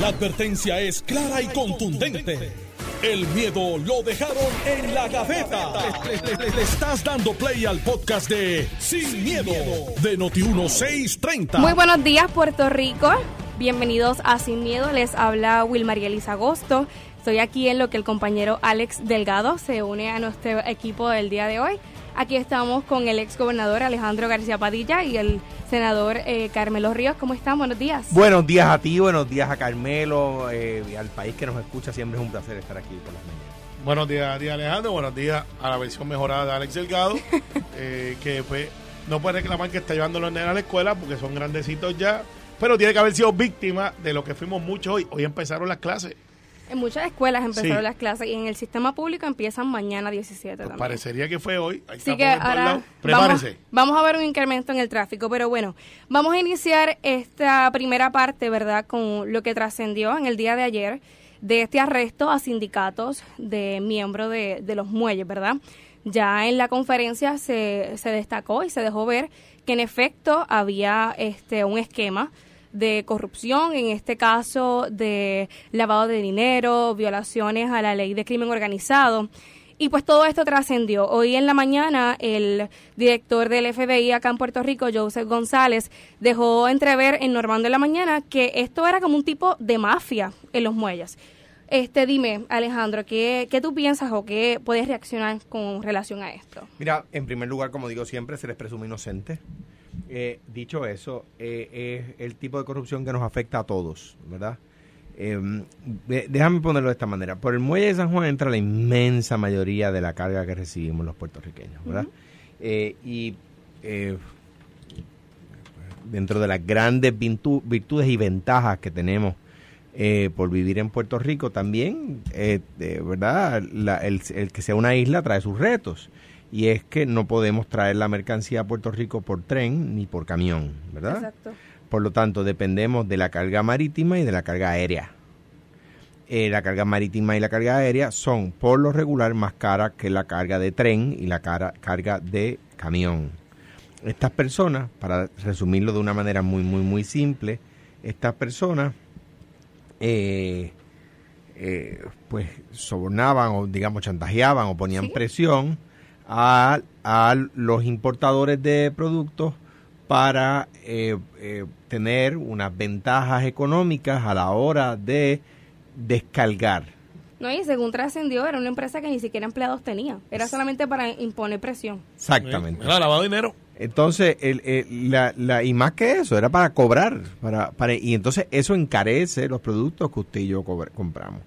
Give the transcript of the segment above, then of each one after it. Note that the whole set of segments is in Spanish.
La advertencia es clara y contundente. El miedo lo dejaron en la gaveta. Le, estás dando play al podcast de Sin, miedo, de Noti1630. Muy buenos días, Puerto Rico. Bienvenidos a Sin Miedo. Les habla Wilmarielis Agosto. Estoy aquí en lo que el compañero Alex Delgado se une a nuestro equipo del día de hoy. Aquí estamos con el ex gobernador Alejandro García Padilla y el senador eh, Carmelo Ríos. ¿Cómo están? Buenos días. Buenos días a ti, buenos días a Carmelo eh, y al país que nos escucha. Siempre es un placer estar aquí por las mañanas. Buenos días a ti, Alejandro. Buenos días a la versión mejorada de Alex Delgado, eh, que pues no puede reclamar que está llevando los nenes a la escuela porque son grandecitos ya, pero tiene que haber sido víctima de lo que fuimos muchos hoy. Hoy empezaron las clases. En muchas escuelas empezaron Sí. las clases y en el sistema público empiezan mañana 17 Pues también. parecería que fue hoy. Ahí Así que ahora lado. vamos, Prepárese. vamos a ver un incremento en el tráfico, pero bueno, vamos a iniciar esta primera parte, ¿verdad? Con lo que trascendió en el día de ayer de este arresto a sindicatos de miembros de, de los muelles, ¿verdad? Ya en la conferencia se, se destacó y se dejó ver que en efecto había este un esquema de corrupción, en este caso de lavado de dinero, violaciones a la ley de crimen organizado. Y pues todo esto trascendió. Hoy en la mañana el director del FBI acá en Puerto Rico, Joseph González, dejó entrever en Normando en la mañana que esto era como un tipo de mafia en los muelles. Este, dime, Alejandro, ¿qué, qué tú piensas o qué puedes reaccionar con relación a esto? Mira, en primer lugar, como digo siempre, se les presume inocente. Eh, dicho eso, eh, es el tipo de corrupción que nos afecta a todos, ¿verdad? Eh, de- déjame ponerlo de esta manera. Por el muelle de San Juan entra la inmensa mayoría de la carga que recibimos los puertorriqueños, ¿verdad? Eh, y eh, dentro de las grandes virtu- virtudes y ventajas que tenemos eh, por vivir en Puerto Rico, también, eh, de verdad, La- el, el que sea una isla trae sus retos. Y es que no podemos traer la mercancía a Puerto Rico por tren ni por camión, ¿verdad? Exacto. Por lo tanto, dependemos de la carga marítima y de la carga aérea. Eh, la carga marítima y la carga aérea son por lo regular más caras que la carga de tren y la cara- carga de camión. Estas personas, para resumirlo de una manera muy, muy, muy simple, estas personas eh, eh, pues sobornaban o digamos chantajeaban o ponían Sí. presión a, a los importadores de productos para eh, eh, tener unas ventajas económicas a la hora de descargar. No, y según trascendió, era una empresa que ni siquiera empleados tenía. Era solamente para imponer presión. Exactamente. Mira, lavado de dinero. Entonces, el, el- la, la- y más que eso, era para cobrar. Para, para, y entonces eso encarece los productos que usted y yo compramos.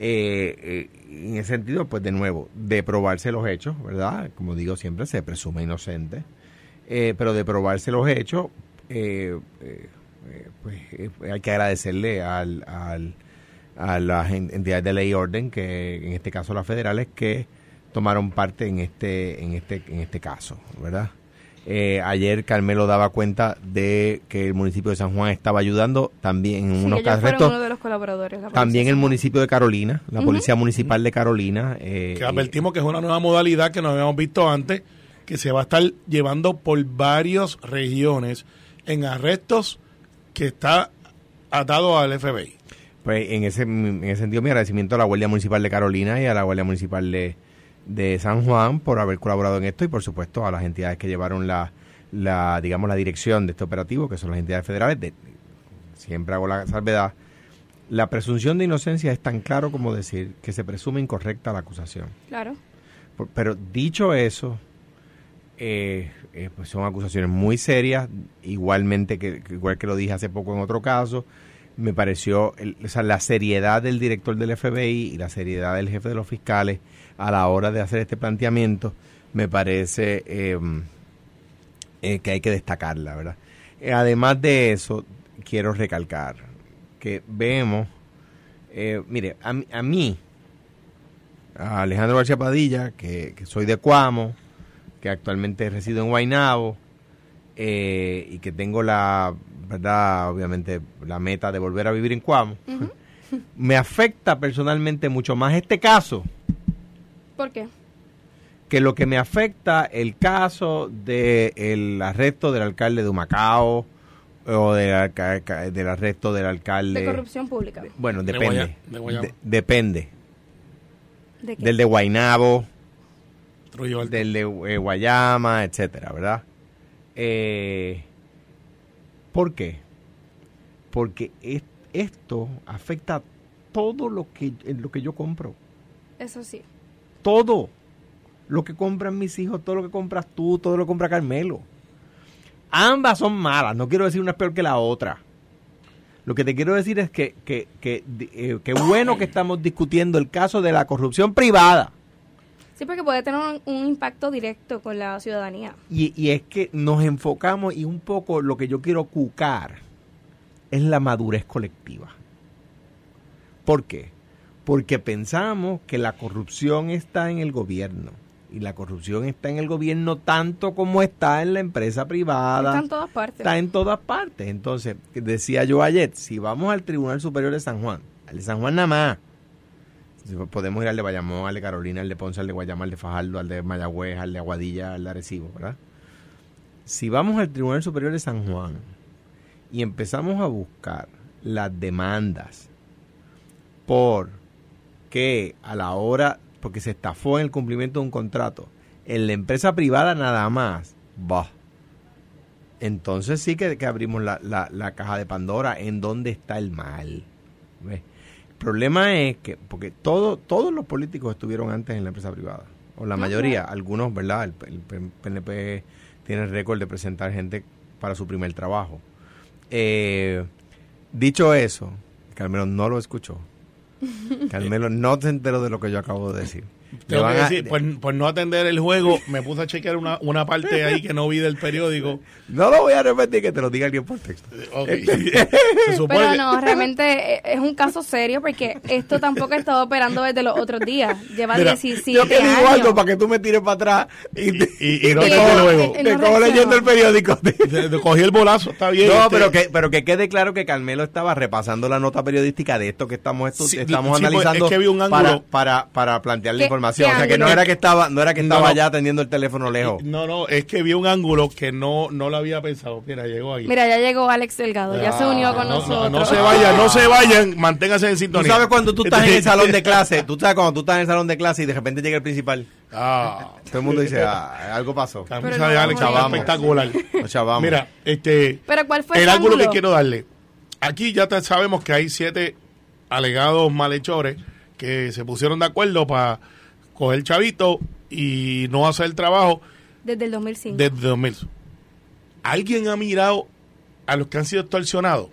Eh, eh, en ese sentido, pues de nuevo, de probarse los hechos, ¿verdad? Como digo siempre, se presume inocente. Eh, pero de probarse los hechos, eh, pues hay que agradecerle al, al, a las en- entidades de ley y orden, que en este caso las federales, que tomaron parte en este, en este, en este caso, ¿verdad? Eh, ayer Carmelo daba cuenta de que el municipio de San Juan estaba ayudando también en Sí, unos ellos fueron arrestos. uno de los colaboradores. la También el municipio de Carolina, la policía municipal de Carolina. eh, Que advertimos que es una nueva modalidad que no habíamos visto antes, que se va a estar llevando por varias regiones en arrestos que está atado al FBI. Pues en ese, en ese sentido, mi agradecimiento a la Guardia Municipal de Carolina y a la Guardia Municipal de, de San Juan por haber colaborado en esto y por supuesto a las entidades que llevaron la, la digamos, la dirección de este operativo, que son las entidades federales. De, siempre hago la salvedad. La presunción de inocencia es tan claro como decir que se presume incorrecta la acusación. Claro. Por- Pero dicho eso, eh, eh, pues son acusaciones muy serias, igualmente que, igual que lo dije hace poco en otro caso, me pareció el- o sea, la seriedad del director del FBI y la seriedad del jefe de los fiscales a la hora de hacer este planteamiento, me parece eh, eh, que hay que destacarla, ¿verdad? Eh, además de eso, quiero recalcar que vemos, eh, mire, a, mí- a mí, a Alejandro García Padilla, que, que soy de Cuamo, que actualmente resido en Guaynabo, y que tengo la, verdad, obviamente, la meta de volver a vivir en Cuamo, me afecta personalmente mucho más este caso ¿Por qué? que lo que me afecta el caso del arresto del alcalde de Humacao o del, arresto del alcalde. De corrupción pública. Bueno, De depende. De. De- depende. ¿De qué? Del de Guainabo, del de eh, Guayama, etcétera, ¿verdad? Eh, ¿Por qué? Porque es- esto afecta todo lo que, en lo que yo compro. Eso sí. Todo. Lo que compran mis hijos, todo lo que compras tú, todo lo que compra Carmelo. Ambas son malas. No quiero decir una es peor que la otra. Lo que te quiero decir es que, que, que, eh, que bueno que estamos discutiendo el caso de la corrupción privada. Sí, porque puede tener un, un impacto directo con la ciudadanía. Y, y es que nos enfocamos y un poco lo que yo quiero cucar es la madurez colectiva. ¿Por qué? Porque pensamos que la corrupción está en el gobierno. Y la corrupción está en el gobierno tanto como está en la empresa privada. Está en todas partes. Está en todas partes. Entonces, decía yo ayer, si vamos al Tribunal Superior de San Juan, al de San Juan nada más, podemos ir al de Bayamón, al de Carolina, al de Ponce, al de Guayama, al de Fajardo, al de Mayagüez, al de Aguadilla, al de Arecibo, ¿verdad? Si vamos al Tribunal Superior de San Juan y empezamos a buscar las demandas por que a la hora, porque se estafó en el cumplimiento de un contrato, en la empresa privada nada más, bah. Entonces sí que, que abrimos la, la- la caja de Pandora en dónde está el mal. ¿Ves? El problema es que, porque todo, todos los políticos estuvieron antes en la empresa privada, o la mayoría, algunos, ¿verdad? El, el PNP tiene el récord de presentar gente para su primer trabajo. Eh, dicho eso, Carmelo no lo escuchó. Carmelo no se enteró de lo que yo acabo de decir. Tengo que a- decir, por, por no atender el juego, me puse a chequear una, una parte ahí que no vi del periódico. no lo voy a repetir, que te lo diga alguien por texto. Ok. Este- Pero no, realmente eh, es un caso serio porque esto tampoco ha estado operando desde los otros días. Lleva Mira, 17 Yo te digo años. algo para que tú me tires para atrás y, te- y- y no Y te no- luego. y te no cojo leyendo el periódico. Te- te cogí el bolazo, está bien. No, este, pero que, pero que quede claro que Carmelo estaba repasando la nota periodística de esto que estamos, estu- Sí, estamos sí, pues, analizando es que vi un para, ángulo. para, para plantear la ¿Qué- información. O sea, que no era que estaba, no era que estaba no. ya atendiendo el teléfono lejos. No, no, es que vi un ángulo que no, no lo había pensado. Mira, llegó ahí. Mira, ya llegó Alex Delgado, ya se unió con Ah, no, nosotros. No, no se vayan, no se vayan, manténganse en Tú sintonía. sabes cuando tú estás en el salón de clase, tú sabes cuando tú estás en el salón de clase y de repente llega el principal. Ah, Todo el mundo dice, ah, algo pasó. camisa de Alex espectacular. Mira, este, Pero ¿cuál fue el ese ángulo que quiero darle. Aquí ya sabemos que hay siete alegados malhechores que se pusieron de acuerdo para coger chavito y no hacer el trabajo Desde el 2005. desde 2000. ¿Alguien ha mirado a los que han sido extorsionados?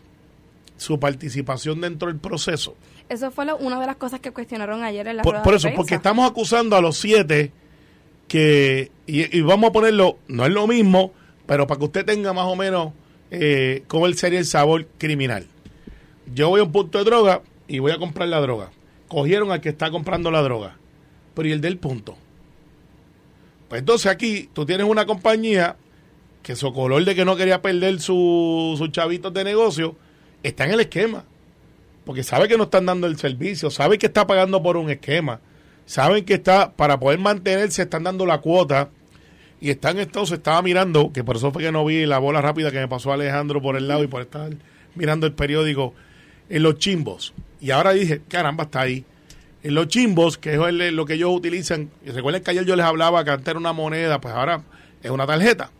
Su participación dentro del proceso. Eso fue lo- una de las cosas que cuestionaron ayer en la Por, rueda por eso, porque estamos acusando a los siete que, y, y vamos a ponerlo, no es lo mismo, pero para que usted tenga más o menos eh, cómo sería el sabor criminal. Yo voy a un punto de droga y voy a comprar la droga. Cogieron al que está comprando la droga, pero ¿y el del punto? Pues entonces aquí tú tienes una compañía que su color de que no quería perder su- sus chavitos de negocio está en el esquema porque sabe que no están dando el servicio, sabe que está pagando por un esquema, saben que está, para poder mantenerse, están dando la cuota, y están entonces, estaba mirando, que por eso fue que no vi la bola rápida que me pasó Alejandro por el lado y por estar mirando el periódico, en los chimbos. Y ahora dije, caramba, está ahí. Los chimbos, que es lo que ellos utilizan, y recuerden que ayer yo les hablaba que antes era una moneda, pues ahora es una tarjeta.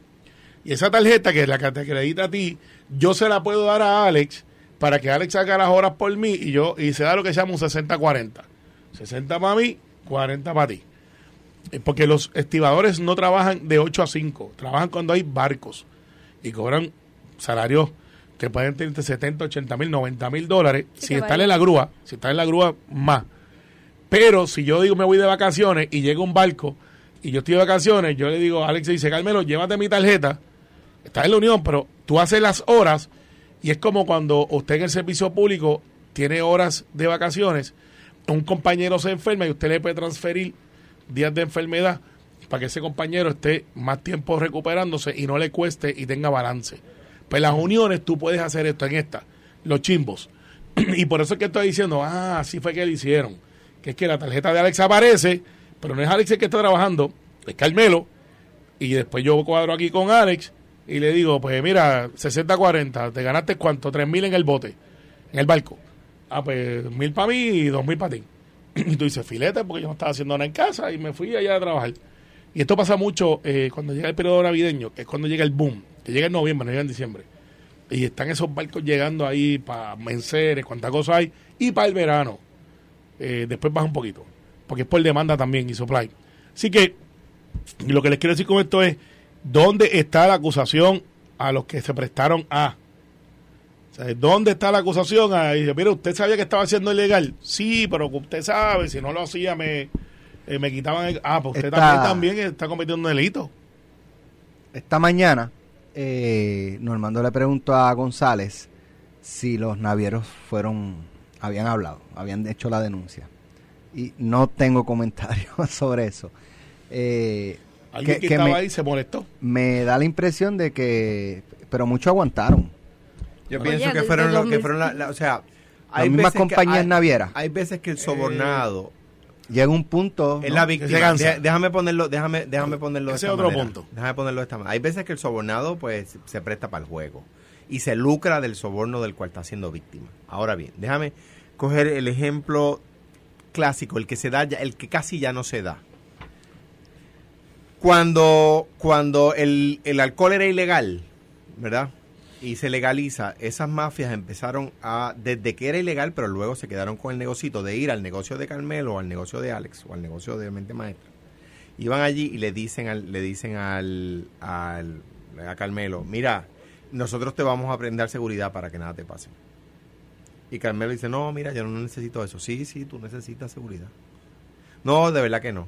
Y esa tarjeta que es la que te acredita a ti, yo se la puedo dar a Alex para que Alex haga las horas por mí y yo y se da lo que se llama un 60-40. 60 para mí, 40 para ti. Eh, Porque los estibadores no trabajan de 8 a 5, trabajan cuando hay barcos y cobran salarios que pueden tener entre 70, 80 mil, 90 mil dólares Sí, si están varía. en la grúa, si están en la grúa más. Pero si yo digo me voy de vacaciones y llega un barco y yo estoy de vacaciones, yo le digo, Alex dice, Carmelo, llévate mi tarjeta, está en la unión, pero tú haces las horas y es como cuando usted en el servicio público tiene horas de vacaciones, un compañero se enferma y usted le puede transferir días de enfermedad para que ese compañero esté más tiempo recuperándose y no le cueste y tenga balance. Pues las uniones tú puedes hacer esto en esta, los chimbos. y por eso es que estoy diciendo, ah, así fue que lo hicieron. Que es que la tarjeta de Alex aparece, pero no es Alex el que está trabajando, es Carmelo. Y después yo cuadro aquí con Alex y le digo, pues mira, 60-40, te ganaste cuánto, 3 mil en el bote, en el barco. Ah, pues mil para mí y dos mil para ti. Y tú dices, filete, porque yo no estaba haciendo nada en casa y me fui allá a trabajar. Y esto pasa mucho eh, cuando llega el periodo navideño, que es cuando llega el boom, que llega en noviembre, no llega en diciembre. Y están esos barcos llegando ahí para menceres, cuántas cosas hay, y para el verano. Eh, después baja un poquito, porque es por demanda también y supply. Así que lo que les quiero decir con esto es, ¿dónde está la acusación a los que se prestaron a? O sea, ¿Dónde está la acusación? A, dice, mire, ¿usted sabía que estaba haciendo ilegal? Sí, pero usted sabe, si no lo hacía me, eh, me quitaban el... Ah, pues usted también, también está cometiendo un delito. Esta mañana, eh, Normando le preguntó a González si los navieros fueron, habían hablado, habían hecho la denuncia. Y no tengo comentarios sobre eso. Eh, Alguien que- que, que estaba me- ahí se molestó. me da la impresión de que, pero muchos aguantaron. Yo Oye, pienso que fueron los que 2000. fueron la, la- o sea, Las mismas compañías hay- navieras. Hay veces que el sobornado Llega un punto. es ¿no? la víctima. déjame ponerlo, déjame, déjame ponerlo de Ese esta otro manera. punto. Déjame ponerlo de esta manera. Hay veces que el sobornado pues se presta para el juego y se lucra del soborno del cual está siendo víctima. Ahora bien, déjame coger el ejemplo clásico, el que se da ya, el que casi ya no se da. Cuando, cuando el, el alcohol era ilegal, ¿verdad? Y se legaliza, esas mafias empezaron a, desde que era ilegal, pero luego se quedaron con el negocito de ir al negocio de Carmelo o al negocio de Alex o al negocio de Mente Maestra. Iban allí y le dicen al, le dicen al, al a Carmelo, mira, nosotros te vamos a brindar seguridad para que nada te pase. Y Carmelo dice, no, mira, yo no necesito eso. Sí, sí, tú necesitas seguridad. No, de verdad que no.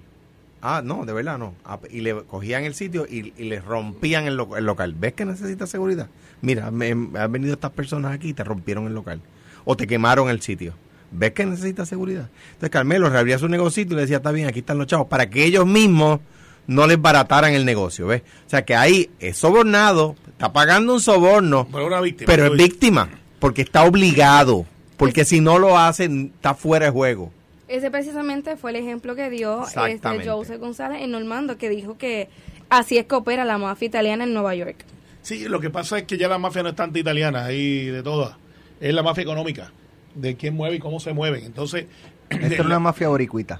Ah, no, de verdad no. Ah, y le cogían el sitio y, y le rompían el, lo- el local. ¿Ves que necesitas seguridad? Mira, me, han venido estas personas aquí y te rompieron el local. O te quemaron el sitio. ¿Ves que necesitas seguridad? Entonces Carmelo reabría su negocio y le decía, está bien, aquí están los chavos, para que ellos mismos no les barataran el negocio, ¿ves? O sea que ahí es sobornado, está pagando un soborno, Pero una víctima. pero tú es víctima, porque está obligado, porque si no lo hacen, está fuera de juego. Ese precisamente fue el ejemplo que dio este. Joseph González en Normando, que dijo que así es que opera la mafia italiana en Nueva York. Sí, lo que pasa es que ya la mafia no es tanto italiana, ahí de todas. Es la mafia económica, de quién mueve y cómo se mueven. Entonces, Esta es una mafia boricuita.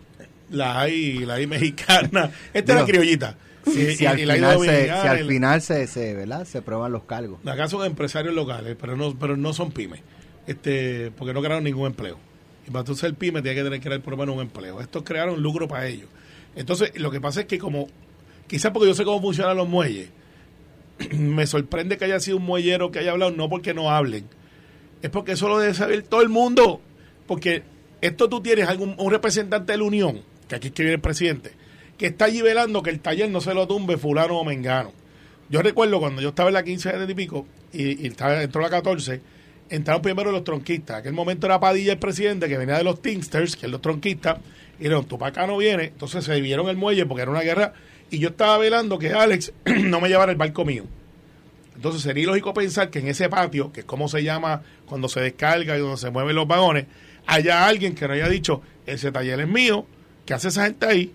La hay, la hay mexicana. Esta es la Digo, criollita. Si, Y- si y- al y final, se, si al final se, se, ¿verdad? se prueban los cargos. Acá son empresarios locales, pero no, pero no son pymes, este, porque no crearon ningún empleo. Y para tú ser pyme tienes que tener que crear por lo menos un empleo. Estos crearon lucro para ellos. Entonces, lo que pasa es que como, quizás porque yo sé cómo funcionan los muelles, me sorprende que haya sido un muellero que haya hablado, no porque no hablen, es porque eso lo debe saber todo el mundo. Porque esto tú tienes algún, un representante de la Unión, que aquí es que viene el presidente, que está allí velando que el taller no se lo tumbe fulano o mengano. Yo recuerdo cuando yo estaba en la 15 de pico y, y estaba, entró la 14, entraron primero los tronquistas. En aquel momento era Padilla el presidente que venía de los Teamsters, que es los tronquistas, y dijeron, tú para acá no vienes. Entonces se dividieron el muelle porque era una guerra y yo estaba velando que Alex no me llevara el barco mío. Entonces sería ilógico pensar que en ese patio, que es como se llama cuando se descarga y donde se mueven los vagones, haya alguien que no haya dicho, ese taller es mío, ¿qué hace esa gente ahí?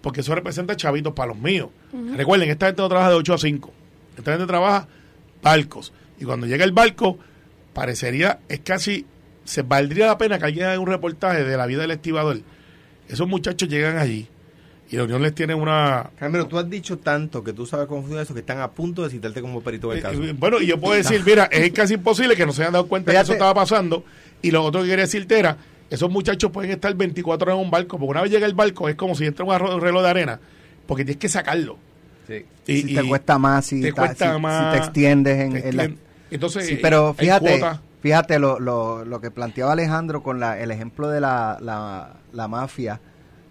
Porque eso representa chavitos para los míos. Recuerden, esta gente no trabaja de 8 a 5. Esta gente trabaja barcos. Y cuando llega el barco, parecería, es casi, se valdría la pena que alguien haga un reportaje de la vida del estibador. Esos muchachos llegan allí y la Unión les tiene una, Carmelo, tú has dicho tanto que tú sabes cómo funciona eso que están a punto de citarte como perito del caso. Eh, eh, bueno, y yo puedo decir, mira, es casi imposible que no se hayan dado cuenta que Fíjate. eso estaba pasando. Y lo otro que quería decirte era, esos muchachos pueden estar 24 horas en un barco, porque una vez llega el barco es como si entra un reloj de arena, porque tienes que sacarlo. Sí. Y, si te y cuesta más, si, te ta- cuesta si- si más, te extiendes en, te en la- extien- Entonces, Sí, pero fíjate, fíjate lo, lo, lo que planteaba Alejandro con la, el ejemplo de la, la, la mafia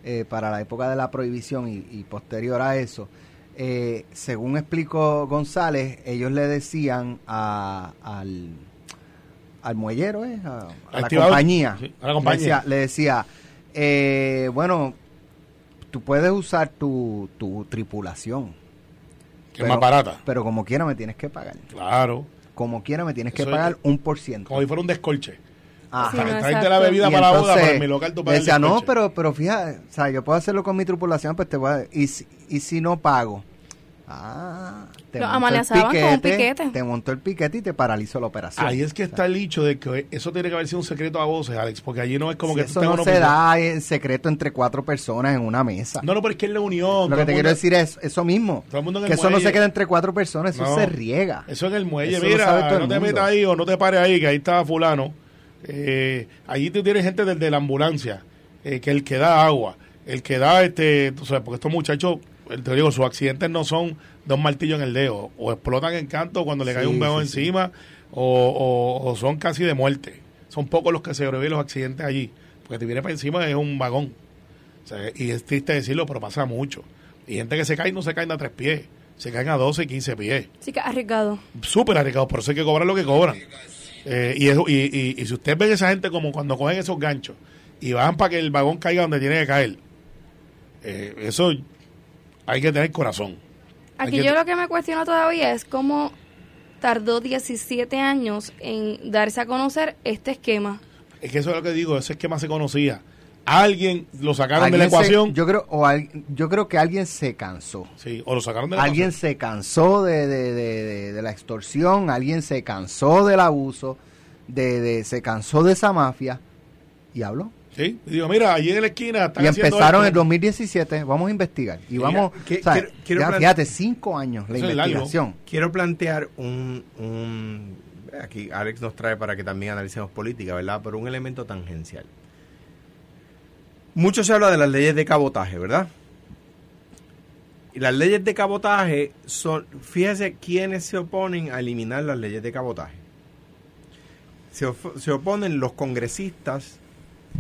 eh, para la época de la prohibición y, y posterior a eso. Eh, según explicó González, ellos le decían a- al, al muellero, ¿eh? a, a la compañía, Sí, a la compañía. Le decía, le decía, eh, bueno, tú puedes usar tu, tu tripulación, que es más barata. pero como quiera me tienes que pagar. Claro. Como quiera me tienes que Eso pagar es- un por ciento. Como si fuera un descolche. Ajá. Sí, no, Traerte la bebida Y para la boda, para mi local tú el decía, no, descolche". pero, pero fíjate, o sea, yo puedo hacerlo con mi tripulación, pues te voy a, y, si- y si no pago, Ah, te Lo montó el amenazaban con un piquete. Te montó el piquete y te paralizó la operación. Ahí es que está el dicho de que eso tiene que haber sido un secreto a voces, Alex, porque allí no es como Si que tú eso no se opinión. da en secreto entre cuatro personas en una mesa. No, no, pero es que es la unión. Lo que te mundo- quiero decir es eso mismo. Todo el mundo en el que eso no se queda entre cuatro personas, eso No. se riega. Eso en el muelle, Eso mira, no te metas ahí o no te pares ahí, que ahí está fulano. Eh, allí tú tienes gente del de la ambulancia, eh, que el que da agua, el que da, este, tú sabes, porque estos muchachos, te digo, sus accidentes no son dos martillos en el dedo, o explotan en canto cuando le cae Sí, un veo sí, sí. encima, o, o- o son casi de muerte. Son pocos los que se sobreviven los accidentes allí, porque te viene para encima es un vagón. O sea, y es triste decirlo, pero pasa mucho. Y gente que se cae no se caen a tres pies, se caen a 12 y 15 pies Sí que arriesgado. súper arriesgados, por eso hay que cobrar lo que cobran. Eh, y, eso, y, y, y si usted ven esa gente como cuando cogen esos ganchos y van para que el vagón caiga donde tiene que caer, eh, eso hay que tener corazón. Aquí yo lo que me cuestiono todavía es cómo tardó 17 años en darse a conocer este esquema. Es que eso es lo que digo, ese esquema se conocía. Alguien lo sacaron de la se- ecuación. yo creo o al- yo creo que alguien se cansó. sí, o lo sacaron de la Alguien ecuación. se cansó de, de- de- de- de la extorsión, alguien se cansó del abuso, de, de- se cansó de esa mafia y habló. Sí, y digo, mira, allí en la esquina están Y empezaron en esto. el 2017, vamos a investigar. Y Mira, vamos, que- o sea, quiero- quiero ya plan- fíjate, cinco años la investigación. Quiero plantear un, un- Aquí Alex nos trae para que también analicemos política, ¿verdad? Pero un elemento tangencial. Mucho se habla de las leyes de cabotaje, ¿verdad? Y las leyes de cabotaje son, fíjese quiénes se oponen a eliminar las leyes de cabotaje. Se, se oponen los congresistas,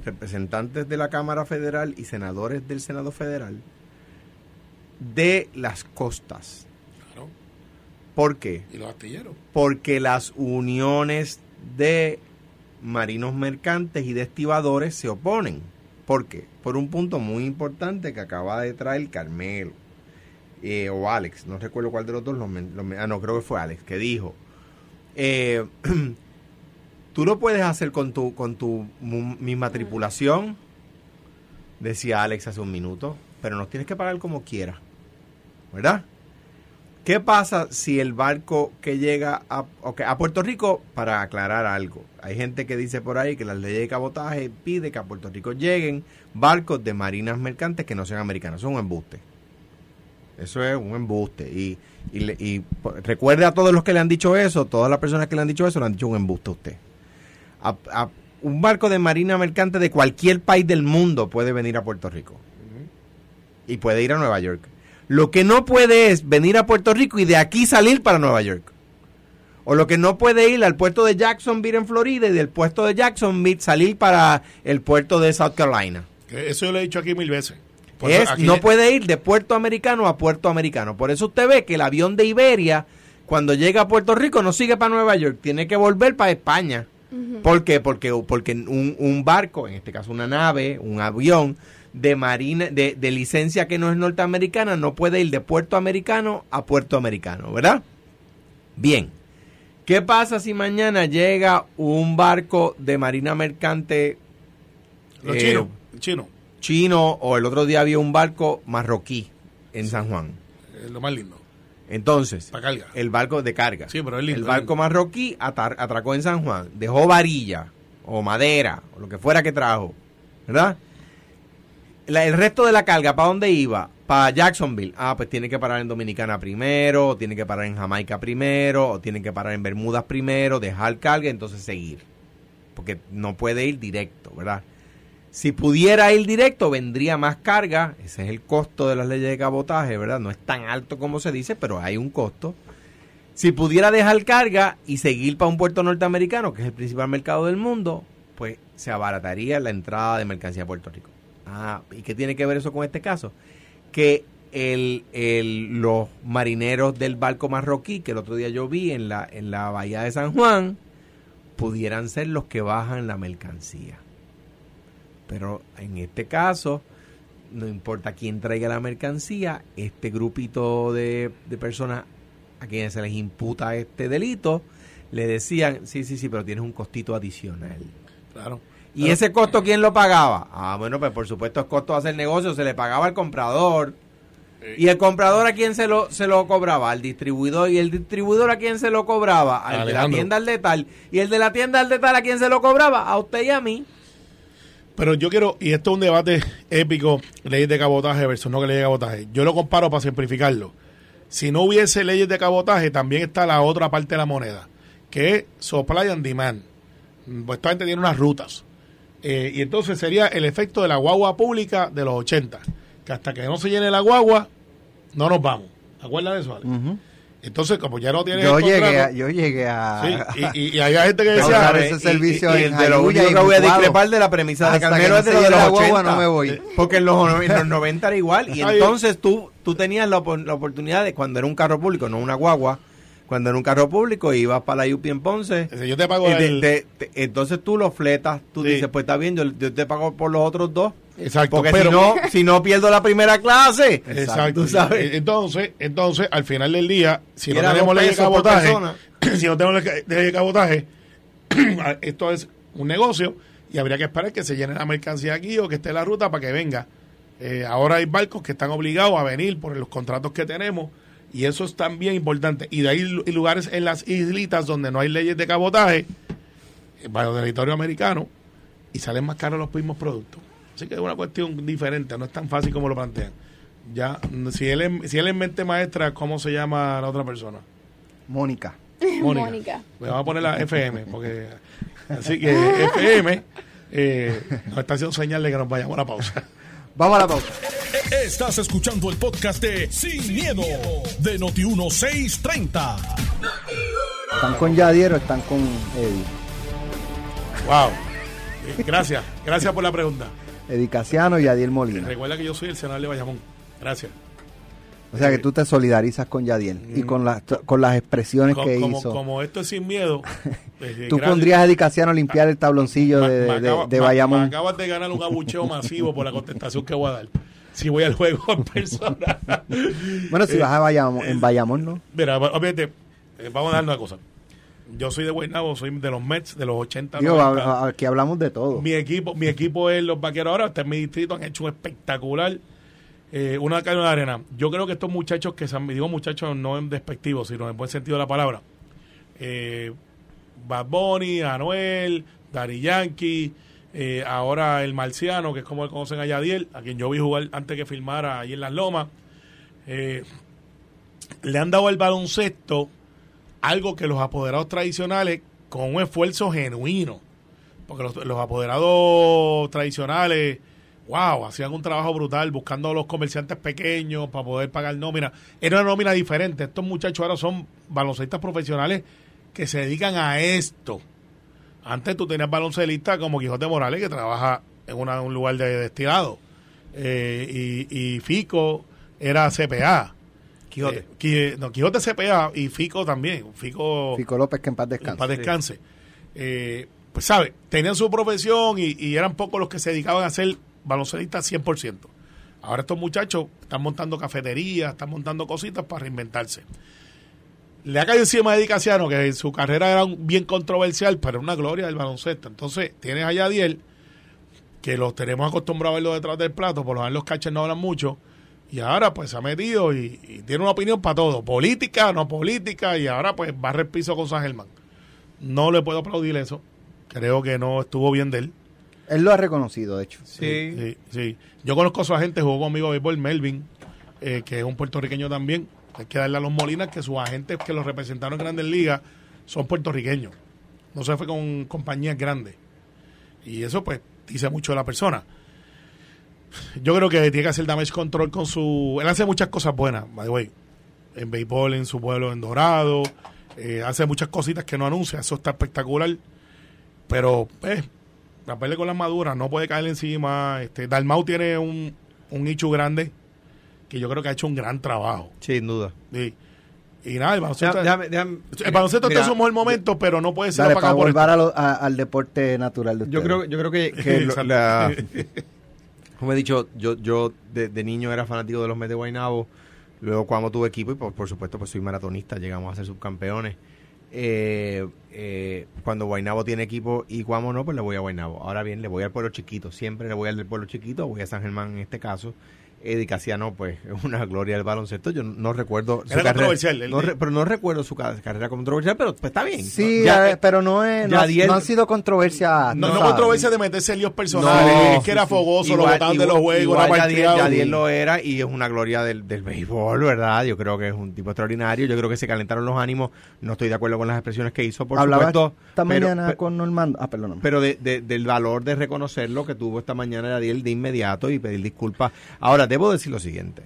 representantes de la Cámara Federal y senadores del Senado Federal de las costas. Claro, ¿Por qué? y los astilleros. Porque las uniones de marinos mercantes y de estibadores se oponen. ¿Por qué? Por un punto muy importante que acaba de traer Carmelo eh, o Alex, no recuerdo cuál de los dos, los los ah, no, creo que fue Alex, que dijo, eh, tú lo puedes hacer con tu, con tu misma tripulación, decía Alex hace un minuto, pero nos tienes que pagar como quieras, ¿verdad? ¿Qué pasa si el barco que llega a, ok, a Puerto Rico, para aclarar algo, hay gente que dice por ahí que la ley de cabotaje pide que a Puerto Rico lleguen barcos de marinas mercantes que no sean americanos, eso es un embuste. Eso es un embuste. Y, y, y po- recuerde a todos los que le han dicho eso, todas las personas que le han dicho eso, le han dicho un embuste a usted. A- a- un barco de marina mercante de cualquier país del mundo puede venir a Puerto Rico. Y puede ir a Nueva York. Lo que no puede es venir a Puerto Rico y de aquí salir para Nueva York. O lo que no puede ir al puerto de Jacksonville en Florida y del puerto de Jacksonville salir para el puerto de South Carolina. Eso yo lo he dicho aquí mil veces. Es, no puede ir de puerto americano a puerto americano. Por eso usted ve que el avión de Iberia, cuando llega a Puerto Rico, no sigue para Nueva York, tiene que volver para España. ¿Por qué? Porque, porque un, un barco, en este caso una nave, un avión de marina, de, de licencia que no es norteamericana, no puede ir de puerto americano a puerto americano, ¿verdad? Bien. ¿Qué pasa si mañana llega un barco de marina mercante Los eh, chino, chino o el otro día había un barco marroquí en San Juan. es lo más lindo. Entonces, el barco de carga. Sí, pero el es barco marroquí atracó en San Juan, dejó varilla o madera o lo que fuera que trajo, ¿verdad? La- el resto de la carga, ¿para dónde iba? Para Jacksonville. Ah, pues tiene que parar en Dominicana primero, o tiene que parar en Jamaica primero, o tiene que parar en Bermudas primero, dejar carga, entonces seguir. Porque no puede ir directo, ¿verdad? Si pudiera ir directo, vendría más carga. Ese es el costo de las leyes de cabotaje, ¿verdad? No es tan alto como se dice, pero hay un costo. Si pudiera dejar carga y seguir para un puerto norteamericano, que es el principal mercado del mundo, pues se abarataría la entrada de mercancía a Puerto Rico. Ah, ¿y qué tiene que ver eso con este caso? Que el, los marineros del barco marroquí, que el otro día yo vi en la, en la bahía de San Juan, pudieran ser los que bajan la mercancía. Pero en este caso, no importa quién traiga la mercancía, este grupito de, de personas a quienes se les imputa este delito, le decían, sí, sí, sí, pero tienes un costito adicional. Claro. ¿Y ese costo quién lo pagaba? Ah, bueno, pues por supuesto es costo de hacer negocio, se le pagaba al comprador. ¿Y el comprador a quién se lo, se lo cobraba? Al distribuidor. ¿Y el distribuidor a quién se lo cobraba? Al de la tienda al de tal. ¿Y el de la tienda al de tal a quién se lo cobraba? A usted y a mí. Pero yo quiero, y esto es un debate épico, leyes de cabotaje versus no leyes de cabotaje. Yo lo comparo para simplificarlo. Si no hubiese leyes de cabotaje, también está la otra parte de la moneda, que es supply and demand. Pues esta gente tiene unas rutas. Eh, y entonces sería el efecto de la guagua pública de los 80, que hasta que no se llene la guagua, no nos vamos. ¿Te acuerdas de eso, Ale? Entonces, como ya no tiene Yo el llegué, contrato- a, yo llegué a... Sí, y, y, y había gente que a decía, usar ¿sabes? ese servicio y- y en de lo único que voy a discrepar de la premisa de Carmelo no es de de los la guagua, 80. no me voy. Porque en los, en los 90 era igual. Y entonces tú, tú tenías la, la oportunidad de cuando era un carro público, no una guagua, cuando era un carro público ibas para la UP en Ponce. yo te pago y te- el- te- te- entonces tú lo fletas, tú Sí. dices, pues está bien, yo, yo te pago por los otros dos. Exacto, Porque pero- si no, si no pierdo la primera clase. Exacto. Tú sabes. Entonces, entonces, al final del día, si no tenemos ley de cabotaje, si no tenemos ley de cabotaje, esto es un negocio y habría que esperar que se llene la mercancía aquí o que esté la ruta para que venga. Eh, ahora hay barcos que están obligados a venir por los contratos que tenemos y eso es también importante. Y de ahí lugares en las islitas donde no hay leyes de cabotaje, eh, para el territorio americano, y salen más caros los mismos productos. Así que es una cuestión diferente, no es tan fácil como lo plantean. Ya, mm, si él es, si él es mente maestra, ¿cómo se llama la otra persona? Mónica. Mónica. Mónica. Le vamos a poner la FM, porque así que FM eh, nos está haciendo señal de que nos vayamos a la pausa. Vamos a la pausa. Estás escuchando el podcast de Sin, miedo, de Noti1630. ¿Están con Yadier o están con Eddie? Wow. Gracias, gracias por la pregunta. Eddie Casiano y Yadier Molina. Recuerda que yo soy el senador de Bayamón. Gracias. O sea que tú te solidarizas con Yadier y con, las con las expresiones que como, hizo. como esto es sin miedo, eh, Tú gracias. pondrías a a limpiar el tabloncillo Ma- de, de- acaba- de ma- Bayamón. me acabas de ganar un abucheo masivo por la contestación que voy a dar. Si voy al juego en persona. Bueno, si Eh, vas a Bayamón, en Bayamón, ¿no? Mira, obviamente, eh, vamos a dar una cosa. Yo soy de Guaynabo, soy de los Mets, de los 80. Digo, 90. a- a- aquí hablamos de todo. Mi equipo, mi equipo es los vaqueros ahora, está en mi distrito, han hecho un espectacular. Eh, una carne de arena. Yo creo que estos muchachos que se digo muchachos no en despectivo, sino en buen sentido de la palabra. Eh, Bad Bunny, Anuel, Dari Yankee, eh, ahora el Marciano, que es como le conocen a Yadiel, a quien yo vi jugar antes que filmara ahí en Las Lomas. Eh, le han dado al baloncesto algo que los apoderados tradicionales, con un esfuerzo genuino, porque los apoderados tradicionales, wow, hacían un trabajo brutal buscando a los comerciantes pequeños para poder pagar nómina. Era una nómina diferente. Estos muchachos ahora son baloncestistas profesionales que se dedican a esto. Antes tú tenías baloncelistas como Quijote Morales que trabaja en una- un lugar de destilado. Eh, y, y Fico era CPA. Quijote. Eh, no, Quijote CPA y Fico también. Fico, Fico López, que en paz en descanse. paz descanse. Eh, pues, ¿sabes? Tenían su profesión y, y eran pocos los que se dedicaban a ser baloncelistas 100%. Ahora estos muchachos están montando cafeterías, están montando cositas para reinventarse. Le ha caído encima a Eddie Casiano, que su carrera era un- bien controversial, pero una gloria del baloncesto. Entonces, tienes a Yadiel, que los tenemos acostumbrados a verlo detrás del plato, por lo menos los catchers no hablan mucho, y ahora pues se ha metido y, y tiene una opinión para todo, política, no política, y ahora pues barre el piso con San Germán. No le puedo aplaudir eso, creo que no estuvo bien de él. Él lo ha reconocido, de hecho. Sí. Sí, sí. Yo conozco a su agente, jugó conmigo a béisbol, Melvin, eh, que es un puertorriqueño también. Hay que darle a los Molinas que sus agentes que los representaron en Grandes Ligas son puertorriqueños. No se fue con compañías grandes. Y eso, pues, dice mucho de la persona. Yo creo que tiene que hacer damage control con su. Él hace muchas cosas buenas, by the way. En béisbol, en su pueblo, en Dorado. eh, hace muchas cositas que no anuncia. Eso está espectacular. Pero, pues, la pelea con las maduras, no puede caer encima. Este, Dalmau tiene un, un nicho grande que yo creo que ha hecho un gran trabajo. Sin duda. Sí. Y nada, el baloncesto, Déjame- déjame- el baloncesto mira, está en su mejor momento, pero no puede ser Dale, para volver esto. a lo- a- al deporte natural de Yo ustedes. creo, yo creo que, que lo- Exacto. la- como he dicho, yo, yo de, de niño era fanático de los Mets de Guaynabo. Luego cuando tuve equipo, y por, por supuesto pues soy maratonista, llegamos a ser subcampeones. Eh, eh, cuando Guaynabo tiene equipo y Guamo no, pues le voy a Guaynabo. Ahora bien, le voy al pueblo chiquito, siempre le voy al del pueblo chiquito, voy a San Germán en este caso. Eddie Casiano, pues, es una gloria del baloncesto. Yo no recuerdo su Era carrera. no re- pero no recuerdo su ca- carrera controversial, pero pues está bien. Sí, Ya, eh, pero no, es, no, no ha sido controversia. No, no sabes. controversia de meterse en líos personales, No, es que era sí. fogoso, lo Igual- botaban de los juegos, igual era Yadiel, lo era y es una gloria del, del béisbol, ¿verdad? Yo creo que es un tipo extraordinario. Yo creo que se calentaron los ánimos. No estoy de acuerdo con las expresiones que hizo, por Hablaba supuesto. esta pero- mañana con Normando. Ah, perdón. pero de, de- del valor de reconocer lo que tuvo esta mañana Yadiel de inmediato y pedir disculpas. Ahora, debo decir lo siguiente.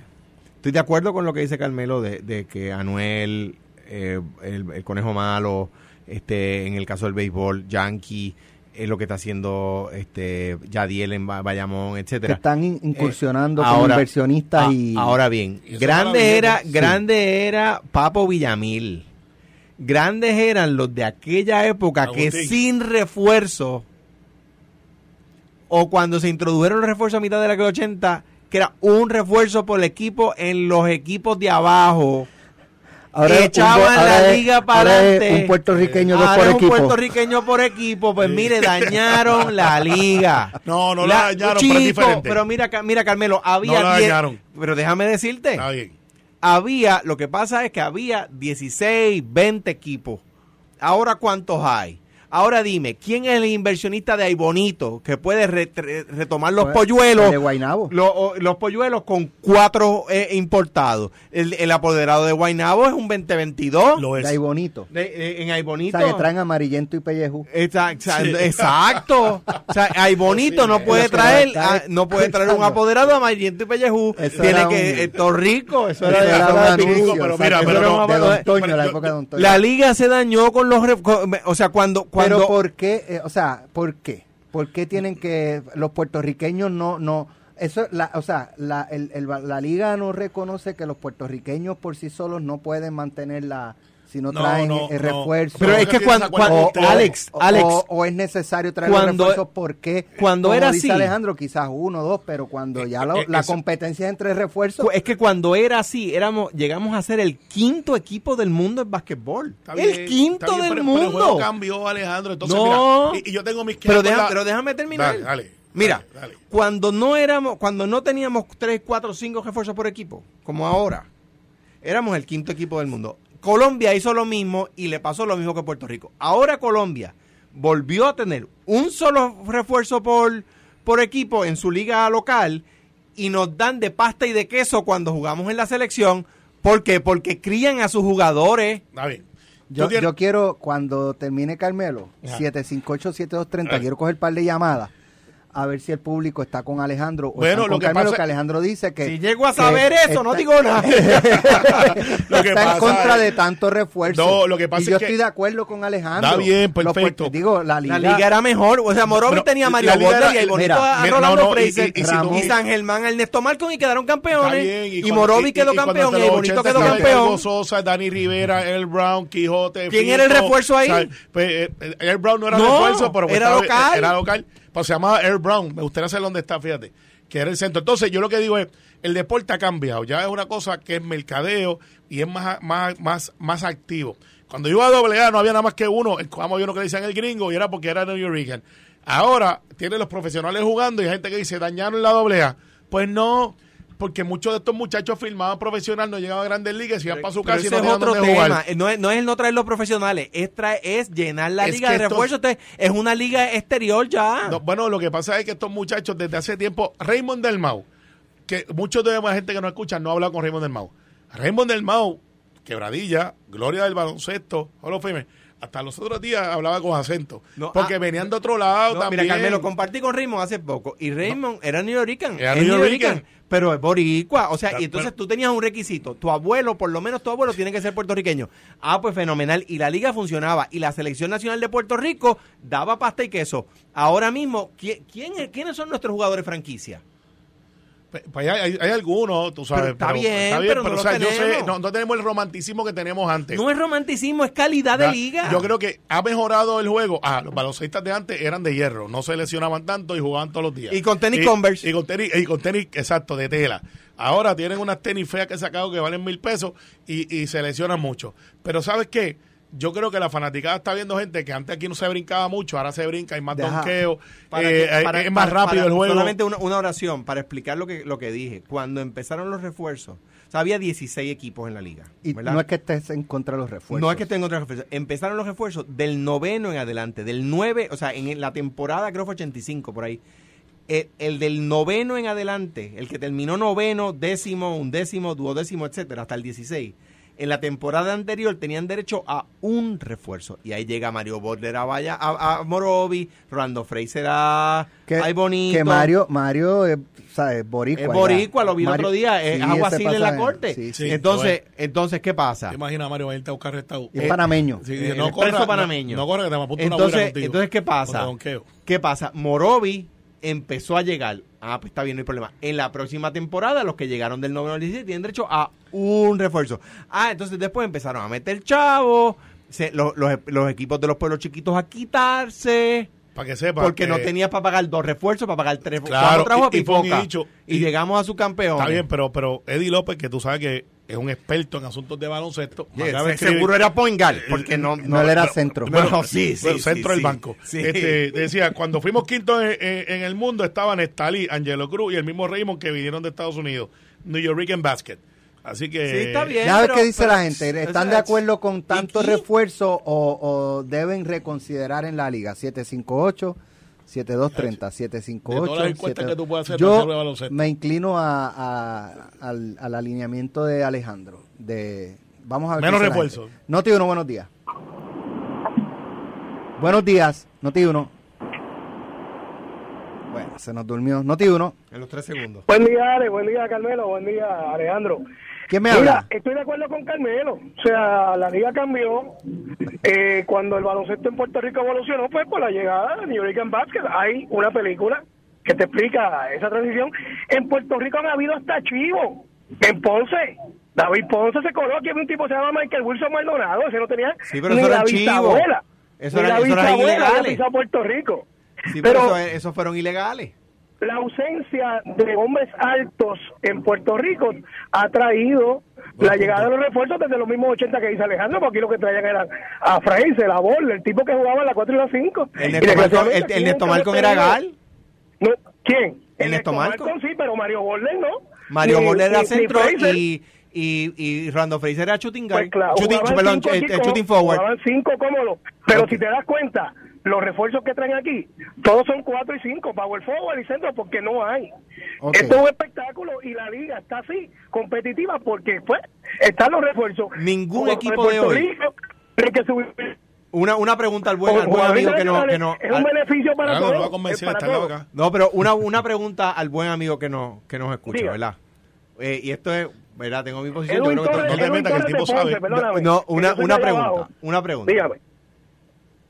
Estoy de acuerdo con lo que dice Carmelo de, de que Anuel, eh, el, el conejo malo, este, en el caso del béisbol, Yankee, es lo que está haciendo este Yadiel en Ba- Bayamón, que etcétera. están in- incursionando Eh, como ahora- inversionistas Ah, y... Ahora bien, Y grande era, grande era Papo Villamil. Grandes eran los de aquella época que sin refuerzo o cuando se introdujeron los refuerzos a mitad de la década 80, que era un refuerzo por el equipo en los equipos de abajo. ahora un echaban la es- liga para ahora es adelante. un puertorriqueño dos Ahora por es un equipo. puertorriqueño por equipo, pues mire, dañaron la liga. No, no la dañaron, pero es Chico, diferente. pero mira, mira Carmelo, había No la 10 dañaron. Pero déjame decirte, Está bien. había, lo que pasa es que había 16, 20 equipos. Ahora, ¿cuántos hay? Ahora dime, ¿quién es el inversionista de Aibonito que puede re- re- retomar los Pues, polluelos? el de Guaynabo. Lo- o- los polluelos con cuatro eh, importados. El, el apoderado de Guaynabo es un 2022. Lo es. De ahí bonito. De- de- en O Aibonito. sea, que traen amarillento y pellejú. Exacto, exacto. O sea, Aibonito no puede traer, no puede traer un apoderado amarillento y pellejú. Eso Tiene que, un- eh, Torrico, eso Eso era, era eso un pico. pero o sea, mira, pero eso era no, de pero- Don Toño, pero la yo- época de Don Toño. La liga se dañó con los, con- o sea, cuando, cuando, Pero ¿por qué? Eh, o sea, ¿por qué? ¿Por qué tienen que los puertorriqueños no no eso la, o sea, la, el- el- la liga no reconoce que los puertorriqueños por sí solos no pueden mantener la si no No, traen no, el no. refuerzo. Pero es que cuando. Alex, o, Alex, o- o es necesario traer Cuando- los refuerzos porque cuando como era dice así- Alejandro quizás uno dos pero cuando ya lo- eh, la eso- competencia entre refuerzos es que cuando era así, éramos, llegamos a ser el quinto equipo del mundo en basquetbol. Está el bien, quinto bien, del pero- pero el juego mundo. cambió, Alejandro. Entonces, No. mira, y, y yo tengo mis Pero, deja- la- pero déjame terminar. Dale, dale, Mira, dale, dale. cuando no éramos, cuando no teníamos 3, 4, 5 refuerzos por equipo, como ahora, éramos el quinto equipo del mundo. Colombia hizo lo mismo y le pasó lo mismo que Puerto Rico. Ahora Colombia volvió a tener un solo refuerzo por, por equipo en su liga local y nos dan de pasta y de queso cuando jugamos en la selección. ¿Por qué? Porque crían a sus jugadores. Está bien. yo, yo quiero cuando termine Carmelo Ajá. 758-7230 Ah. quiero coger un par de llamadas a ver si el público está con Alejandro o Bueno, están lo con que Carmelo pasa- que Alejandro dice que Si llego a saber eso, no está- digo nada. Lo que está pasa en contra es- de tanto refuerzo. No, lo que pasa y yo es que- estoy de acuerdo con Alejandro. Está bien, perfecto. digo, la liga, La liga era mejor. O sea, Morovi tenía a Mario era- y el bonito mira, a Rolando no, no, y- Fraser. y- y si tú- y San Germán, Ernesto Malcolm y quedaron campeones. Bien, y cuando- Morovi y- quedó y campeón y el bonito 80 quedó campeón. Sosa, Dani Rivera, El Brown, Quijote. ¿Quién era el refuerzo ahí? sea, pues, eh, eh, El Brown no era No, refuerzo, pero era local. Era local. Se llamaba Air Brown. Me gustaría saber dónde está, fíjate. Que era el centro. Entonces, yo lo que digo es, el deporte ha cambiado. Ya es una cosa que es mercadeo y es más, más, más, más activo. Cuando yo iba a doble A no había nada más que uno, el había uno que le decían el gringo y era porque era New York. Ahora tiene los profesionales jugando y hay gente que dice dañaron la doble A. Pues no, porque muchos de estos muchachos firmaban profesional, no llegaban a grandes ligas, iban para su casa y no es otro tema. jugar. Eh, No es, no es el no traer los profesionales, es, traer, es llenar la Es liga de estos- refuerzo. Usted- es una liga exterior ya. No, bueno, lo que pasa es que estos muchachos desde hace tiempo, Raymond del Mau, que muchos de la gente que no escucha no habla con Raymond del Mau. Raymond del Mau, quebradilla, gloria del baloncesto, Hall of Fame, hasta los otros días hablaba con acento. No, porque ah, venían de otro lado No, también. Mira, Carmelo, compartí con Raymond hace poco. Y Raymond era New Yorican. Era New Yorican. Yorican, Pero es boricua. O sea, y entonces pero- tú tenías un requisito. Tu abuelo, por lo menos tu abuelo, tiene que ser puertorriqueño. Ah, pues fenomenal. Y la liga funcionaba. Y la Selección Nacional de Puerto Rico daba pasta y queso. Ahora mismo, ¿quién, quién es- ¿quiénes son nuestros jugadores franquicia? Pues, hay, hay- algunos, tú sabes. Pero está bien, pero no o los sea, yo sé, tenemos. no, no tenemos el romanticismo que teníamos antes. No es romanticismo, es calidad de liga. Yo creo que ha mejorado el juego. Ah, los balonceistas de antes eran de hierro, no se lesionaban tanto y jugaban todos los días. Y con tenis Converse. Y con tenis, y con tenis, exacto, de tela. Ahora tienen unas tenis feas que he sacado que valen mil pesos y, y se lesionan mucho. Pero ¿sabes qué? Yo creo que la fanaticada está viendo gente que antes aquí no se brincaba mucho, ahora se brinca, hay más Deja. donqueo, Para eh, que- eh, para- es más para- rápido para- el juego. Solamente una, una oración para explicar lo que, lo que dije. Cuando empezaron los refuerzos, o sea, había 16 equipos en la liga. Y ¿verdad? no es que estés en contra de los refuerzos. No es que tenga otros refuerzos. Empezaron los refuerzos del noveno en adelante. Del 9, o sea, en la temporada creo fue 85 por ahí. El, el del noveno en adelante, el que terminó noveno, décimo, undécimo, duodécimo, etcétera, hasta el 16. En la temporada anterior tenían derecho a un refuerzo. Y ahí llega Mario Butler a, Vaya, a, a Morovi, Rolando Fraser a que, Ay Bonito. que Mario, Mario es, ¿sabes? boricua. Es ya. boricua, lo vi el otro día, es sí, agua ese así en la corte. sí, Sí. entonces, entonces, ¿qué pasa? Imagina a Mario a irte a buscar es panameño. Sí, Eh, no corra, no- panameño. No, corra que te me apunto una Entonces, buena contigo. entonces ¿qué pasa? ¿Qué pasa? Morovi empezó a llegar. Ah, pues está bien, no hay problema. En la próxima temporada, los que llegaron del 9 al 16 tienen derecho a un refuerzo. Ah, entonces después empezaron a meter chavos, se- los, los- los equipos de los pueblos chiquitos a quitarse. Para que sepa. Porque no tenías para pagar dos refuerzos, para pagar tres Claro, cuatro trabajos y- y, Y- llegamos a su campeón. Está bien, pero, pero Eddie López, que tú sabes que es un experto en asuntos de baloncesto. escribir- seguro era Poingal, porque no, No, él era pero- centro. Bueno, Bueno, sí, sí, bueno, sí, centro del sí. banco. Sí. Este, decía, cuando fuimos quinto en, en- en el mundo estaban Stalin, Angelo Cruz y el mismo Raymond que vinieron de Estados Unidos, New York en Basket. Así que Sí, está bien. Ya ves pero- qué dice pero- la gente. ¿Están o de acuerdo con tanto refuerzo o, o deben reconsiderar en la liga? 758, 7230, 758. De todas las encuestas 7- que tú puedas hacer Yo para hacer baloncesto. me inclino a, a- al, al alineamiento de Alejandro. De, vamos a ver. Menos refuerzo. gente. Noti uno, buenos días. Buenos días, Noti uno. Bueno, se nos durmió. Noti uno. En los tres segundos. Buen día, Ale. Buen día, Carmelo. Buen día, Alejandro. ¿Quién me Mira, estoy de acuerdo con Carmelo. O sea, la liga cambió. Eh, cuando el baloncesto en Puerto Rico evolucionó, fue por la llegada de New York Basket. Hay una película que te explica esa transición. En Puerto Rico han habido hasta chivo. En Ponce. David Ponce se coló. Aquí había un tipo que se llama Michael Wilson Maldonado. Ese no tenía Sí, pero ni eso la chivos. bisabuela. Eso Ni era- la eso eran bisabuela había pisado Puerto Rico. Sí, pero, pero eso- esos fueron ilegales. La ausencia de hombres altos en Puerto Rico ha traído la llegada de los refuerzos desde los mismos 80 que dice Alejandro, porque aquí lo que traían eran a Fraser, a el tipo que jugaba en la 4 y la 5. El Néstor hemos era Gal. No, ¿Quién? ¿El Néstor Malcom? sí, pero Mario Borler no. Mario Borler era centro y, y, y Rando Fraser era shooting guard. Pues claro, shooting, perdón, cinco eh, eh, como- shooting forward. Jugaban cinco cómodos. Pero si te das cuenta, los refuerzos que traen aquí, todos son cuatro y cinco, power forward y centro, porque no hay. Esto es un espectáculo y la liga está así, competitiva, porque pues están los refuerzos. Ningún equipo de hoy. Rico tiene que subir. Una, una pregunta al buen, al buen amigo que no, que no es un beneficio para no, todos. lo va a convencer, es para está al lado todos. acá. no, pero una, una pregunta al buen amigo que no, que nos escucha, Diga. ¿verdad? Eh, y esto es, ¿verdad? Tengo mi posición. Edwin yo creo que Torres- no te metas, que el tipo Ponce, sabe. no, una, una pregunta, una pregunta. Dígame.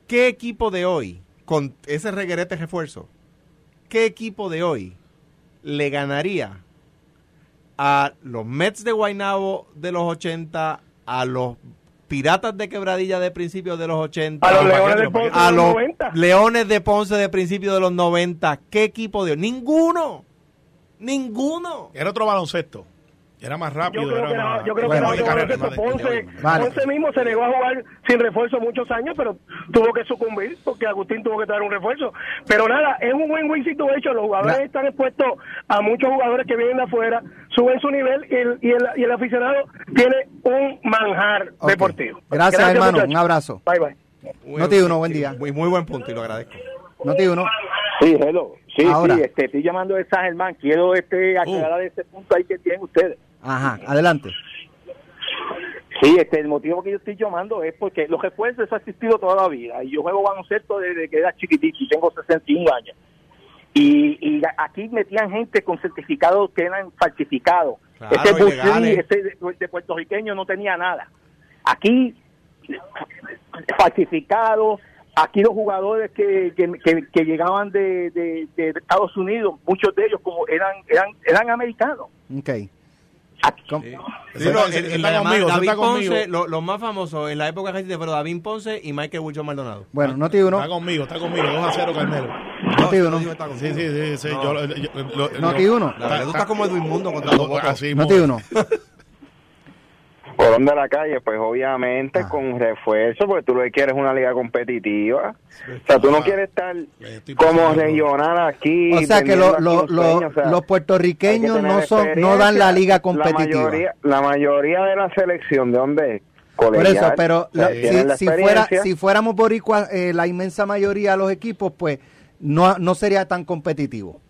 ¿Qué equipo de hoy, con ese reguerete refuerzo, qué equipo de hoy le ganaría a los Mets de Guaynabo de los 80, a los Piratas de Quebradilla de principios de los 80, A los Leones ¿para de? Ponce a de los los 90. Leones de Ponce de principios de los 90, ¿qué equipo de hoy? Ninguno. Ninguno. Era otro baloncesto. Era más rápido. Yo creo era que más- yo creo Bueno, que carrera, Ponce, Vale. Ponce mismo se negó a jugar sin refuerzo muchos años, pero tuvo que sucumbir porque Agustín tuvo que traer un refuerzo. Pero nada, es un win-win situation. Los jugadores están expuestos a muchos jugadores que vienen de afuera, suben su nivel y el, y el, y el aficionado tiene un manjar deportivo. Gracias, hermano. muchachos. Un abrazo. Bye, bye. Noti uno, buen día. Muy, muy buen punto y lo agradezco. Noti uno. Sí, hello. Sí, Ahora. sí, este, estoy llamando de San Germán. Quiero este, aclarar ese punto ahí que tienen ustedes. Ajá, adelante. Sí, este, el motivo que yo estoy llamando es porque los refuerzos eso ha existido toda la vida. Y yo juego baloncesto desde que era chiquitito y tengo 61 años. Y, y aquí metían gente con certificados que eran falsificados. Claro, ese. Lee, ese de, de puertorriqueño no tenía nada. Aquí, falsificados. Aquí los jugadores que, que, que- que llegaban de, de- de Estados Unidos, muchos de ellos como eran eran eran americanos. Ok. Aquí- Com- Sí, Ese no, está- en- ese en está la conmigo, llamada, ese David está conmigo. Ponce, lo- los más famosos en la época reciente fueron David Ponce y Michael Wilson Maldonado. Bueno, Noti uno. Está conmigo, está conmigo. 2 a 0, Carmelo. Noti uno. Sí, sí, sí. sí, yo, yo- yo- uno. La verdad, tú estás como Edwin Mundo contra Lo- los votos. así Noti mismo. Colón de la calle, pues obviamente Ah. con refuerzo, porque tú lo que quieres es una liga competitiva. O sea, tú no quieres estar como regional aquí. O sea que lo- lo- lo- o sea, los puertorriqueños no son no dan la liga La competitiva. mayoría, la mayoría de la selección, ¿de dónde es? Por Colegial. eso, pero lo- la si, si fuera si fuéramos boricuas, eh, la inmensa mayoría de los equipos, pues no, no sería tan competitivo.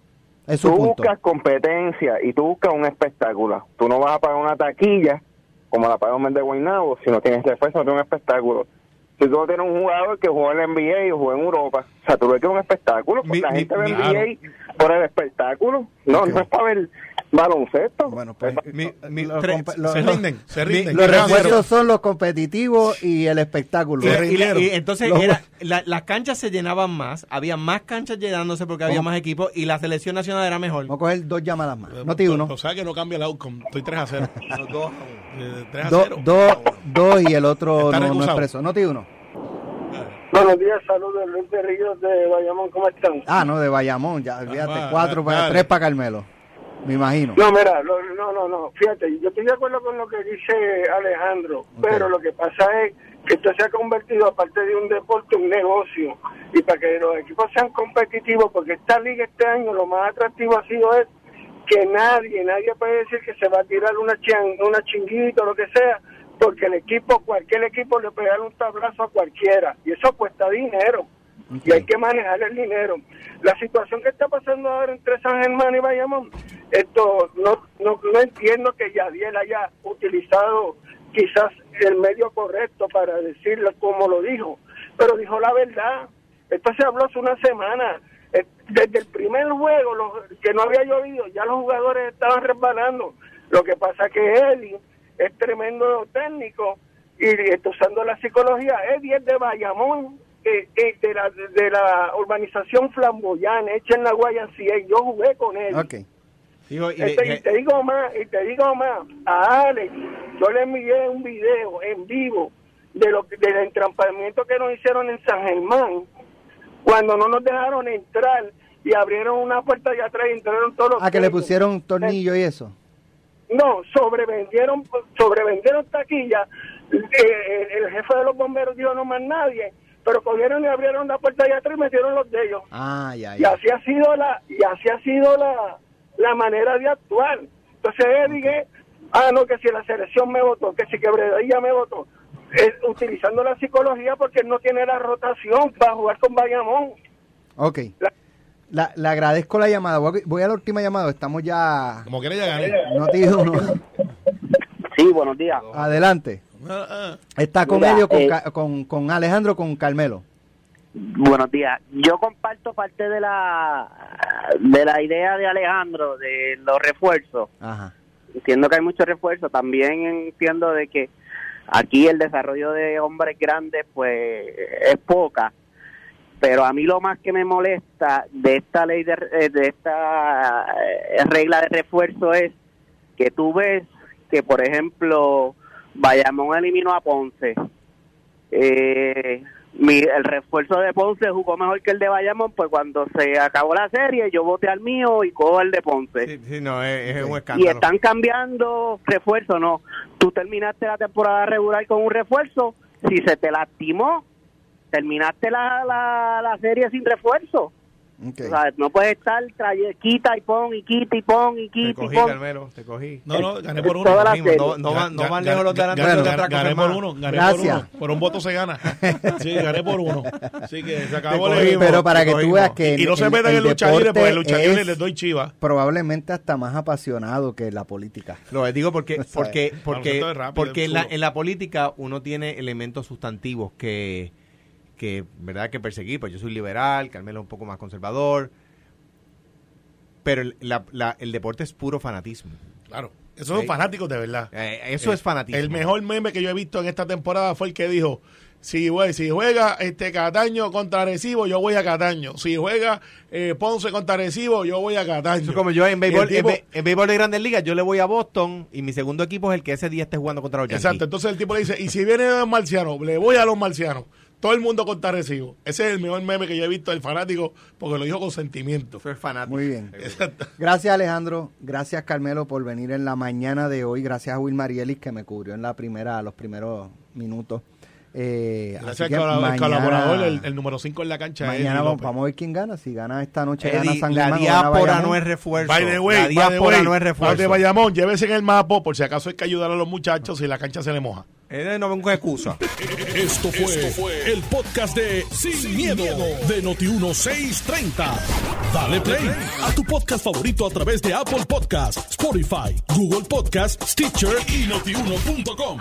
Es tú punto. buscas competencia y tú buscas un espectáculo. Tú no vas a pagar una taquilla como la paga un de Guaynabo si no tienes refuerzo, no tienes un espectáculo. Si tú no tienes un jugador que juega en la NBA o juega en Europa, o sea, tú ves que es un espectáculo, porque Mi- la mi- gente ve NBA por el espectáculo, no, no es para ver baloncesto. Bueno, pues Mi- mi- lo- tre- compa- lo- Se lo- rinden, se mi- rinden. los refuerzos son los competitivos y el espectáculo. Sí, y, la- y entonces Los- era, la- las canchas se llenaban más, había más canchas llenándose porque había Vamos. más equipos y la selección nacional era mejor. Vamos a coger dos llamadas más. Eh, No te uno. O sea que no cambia el outcome. Estoy 3 a 0. Eh, 3 a Dos 0. dos- dos y el otro no, no recusado. expreso. No te uno. Buenos días, saludos Luis de Ríos de Bayamón, ¿cómo están? Ah, no, de Bayamón. Ya, fíjate. va, cuatro, para dale. tres para Carmelo. Me imagino. No, mira, lo- no, no, no, fíjate, yo estoy de acuerdo con lo que dice Alejandro, pero lo que pasa es que esto se ha convertido, aparte de un deporte, un negocio, y para que los equipos sean competitivos, porque esta liga este año lo más atractivo ha sido es que nadie, nadie puede decir que se va a tirar una, chin- una chinguita o lo que sea, porque el equipo, cualquier equipo le puede dar un tablazo a cualquiera, y eso cuesta dinero y hay que manejar el dinero. La situación que está pasando ahora entre San Germán y Bayamón, esto no, no, no entiendo que Yadiel haya utilizado quizás el medio correcto para decirlo como lo dijo, pero dijo la verdad. Esto se habló hace una semana. Eh, Desde el primer juego, los, que no había llovido, ya los jugadores estaban resbalando. Lo que pasa que Eddie es tremendo técnico y está usando la psicología. Es de Bayamón, eh, eh, de, la, de la urbanización flamboyana, hecha en la YMCA. Yo jugué con él. Ok. Digo, y Este, y te digo más, y te digo más, a Alex, yo le envié un video en vivo de lo que- del entrampamiento que nos hicieron en San Germán, cuando no nos dejaron entrar y abrieron una puerta de atrás y entraron todos los Ah, que le pusieron un tornillo y eso. No, sobrevendieron, sobrevendieron taquilla. Eh, el, el jefe de los bomberos dijo no más nadie, pero cogieron y abrieron la puerta de atrás y metieron los de ellos. Ah, ya, Y así ha sido la, y así ha sido la, la manera de actuar. Entonces él dije, ah no, que si la selección me votó, que si quebradilla me votó, utilizando la psicología porque él no tiene la rotación para jugar con Bayamón. Ok. La- La, le agradezco la llamada. Voy a, voy a la última llamada. Estamos ya. Como quiera ya gané. No te digo uno. Sí, buenos días. Adelante. Está con Mira, Elio, con, eh, Ca- con, con Alejandro, con Carmelo. Buenos días. Yo comparto parte de la de la idea de Alejandro de los refuerzos. Ajá. Entiendo que hay muchos refuerzos. También entiendo de que aquí el desarrollo de hombres grandes pues es poca. Pero a mí lo más que me molesta de esta ley de, eh, de esta eh, regla de refuerzo es que tú ves que por ejemplo Bayamón eliminó a Ponce. Eh, mi, el refuerzo de Ponce jugó mejor que el de Bayamón, pues cuando se acabó la serie yo voté al mío y cojo el de Ponce. Sí, sí, no, es, es un Y están cambiando refuerzo, no. Tú terminaste la temporada regular con un refuerzo, si se te lastimó, terminaste la, la, la serie sin refuerzo. Ok. O sea, no puedes estar traye- quita y pon y quita y pon y Te quita y cogí, pon. Carmelo, te cogí. No, no, gané por uno. No, no van, no van lejos los ga- delanteros de gané, por uno, gané Gracias. por uno. Por un voto se gana. Sí, gané por uno. Así que se acabó Te el. Pero para que tú veas que. Y no se metan en el lucha libre, porque en lucha libre es les doy chiva. Probablemente hasta más apasionado que la política. Lo digo porque porque porque porque en la política uno tiene elementos sustantivos que que verdad que perseguir pues yo soy liberal Carmelo es un poco más conservador pero el, la- la- el deporte es puro fanatismo Claro. Esos son Sí. fanáticos de verdad. Eh, eso es fanatismo El mejor meme que yo he visto en esta temporada fue el que dijo, si, si juega este Cataño contra Recibo, yo voy a Cataño. Si juega eh, Ponce contra Recibo, yo voy a Cataño. Eso es como yo en béisbol, tipo- en, bé- en béisbol de Grandes Ligas yo le voy a Boston y mi segundo equipo es el que ese día esté jugando contra los Yankees. Exacto, entonces el tipo le dice, y si vienen los marcianos, le voy a los marcianos. Todo el mundo contra recibo. Ese es el mejor meme que yo he visto del fanático porque lo dijo con sentimiento. Fue fanático. Muy bien. Exacto. Gracias Alejandro, gracias Carmelo por venir en la mañana de hoy, gracias a Will Marielis que me cubrió en la primera, los primeros minutos. Eh, Gracias al mañana- colaborador, el, el número 5 en la cancha. Mañana vamos, a ver quién gana. Si gana esta noche, Eddie, gana San la Germán diáspora no es refuerzo. By the way, la diáspora no es los de refuerzo. Bayamón, llévese en el mapo por si acaso hay que ayudar a los muchachos si la cancha se le moja. Eh, no vengo excusa. Esto fue, el podcast de Sin, miedo, de Noti1630. Dale play a tu podcast favorito a través de Apple Podcasts, Spotify, Google Podcasts, Stitcher y notiuno.com.